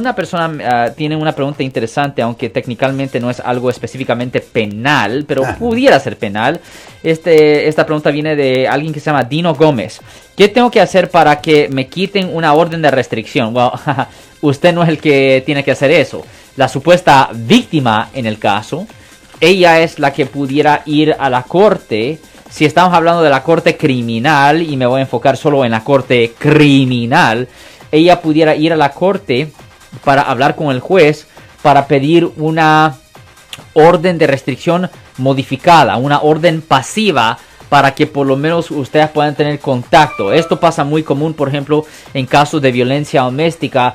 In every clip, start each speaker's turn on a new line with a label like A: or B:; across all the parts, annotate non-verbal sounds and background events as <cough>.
A: Una persona ah, tiene una pregunta interesante, aunque técnicamente no es algo específicamente penal, pero pudiera ser penal. Este, esta pregunta viene de alguien que se llama Dino Gómez. ¿Qué tengo que hacer para que me quiten una orden de restricción? Well, <laughs> usted no es el que tiene que hacer eso. La supuesta víctima en el caso, ella es la que pudiera ir a la corte. Si estamos hablando de la corte criminal, y me voy a enfocar solo en la corte criminal, ella pudiera ir a la corte para hablar con el juez para pedir una orden de restricción modificada, una orden pasiva para que por lo menos ustedes puedan tener contacto. Esto pasa muy común, por ejemplo, en casos de violencia doméstica.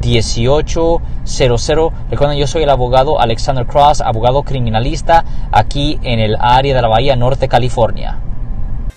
B: 1-800-530-1800. Recuerden, yo soy el abogado Alexander Cross, abogado criminalista aquí en el área de la Bahía Norte, California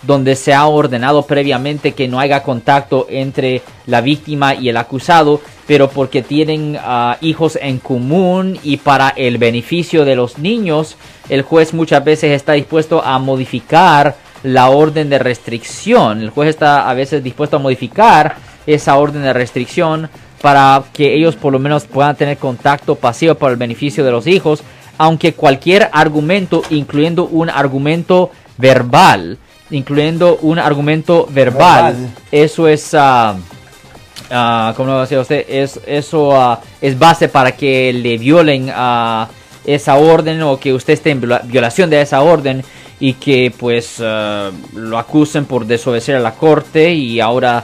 A: donde se ha ordenado previamente que no haya contacto entre la víctima y el acusado, pero porque tienen ah, hijos en común y para el beneficio de los niños, el juez muchas veces está dispuesto a modificar la orden de restricción. El juez está a veces dispuesto a modificar esa orden de restricción para que ellos por lo menos puedan tener contacto pasivo para el beneficio de los hijos, aunque cualquier argumento, incluyendo un argumento verbal, incluyendo un argumento verbal. Eso es, uh, uh, ¿cómo lo decía usted? Es, eso uh, es base para que le violen a esa orden o que usted esté en violación de esa orden y que pues lo acusen por desobedecer a la corte y ahora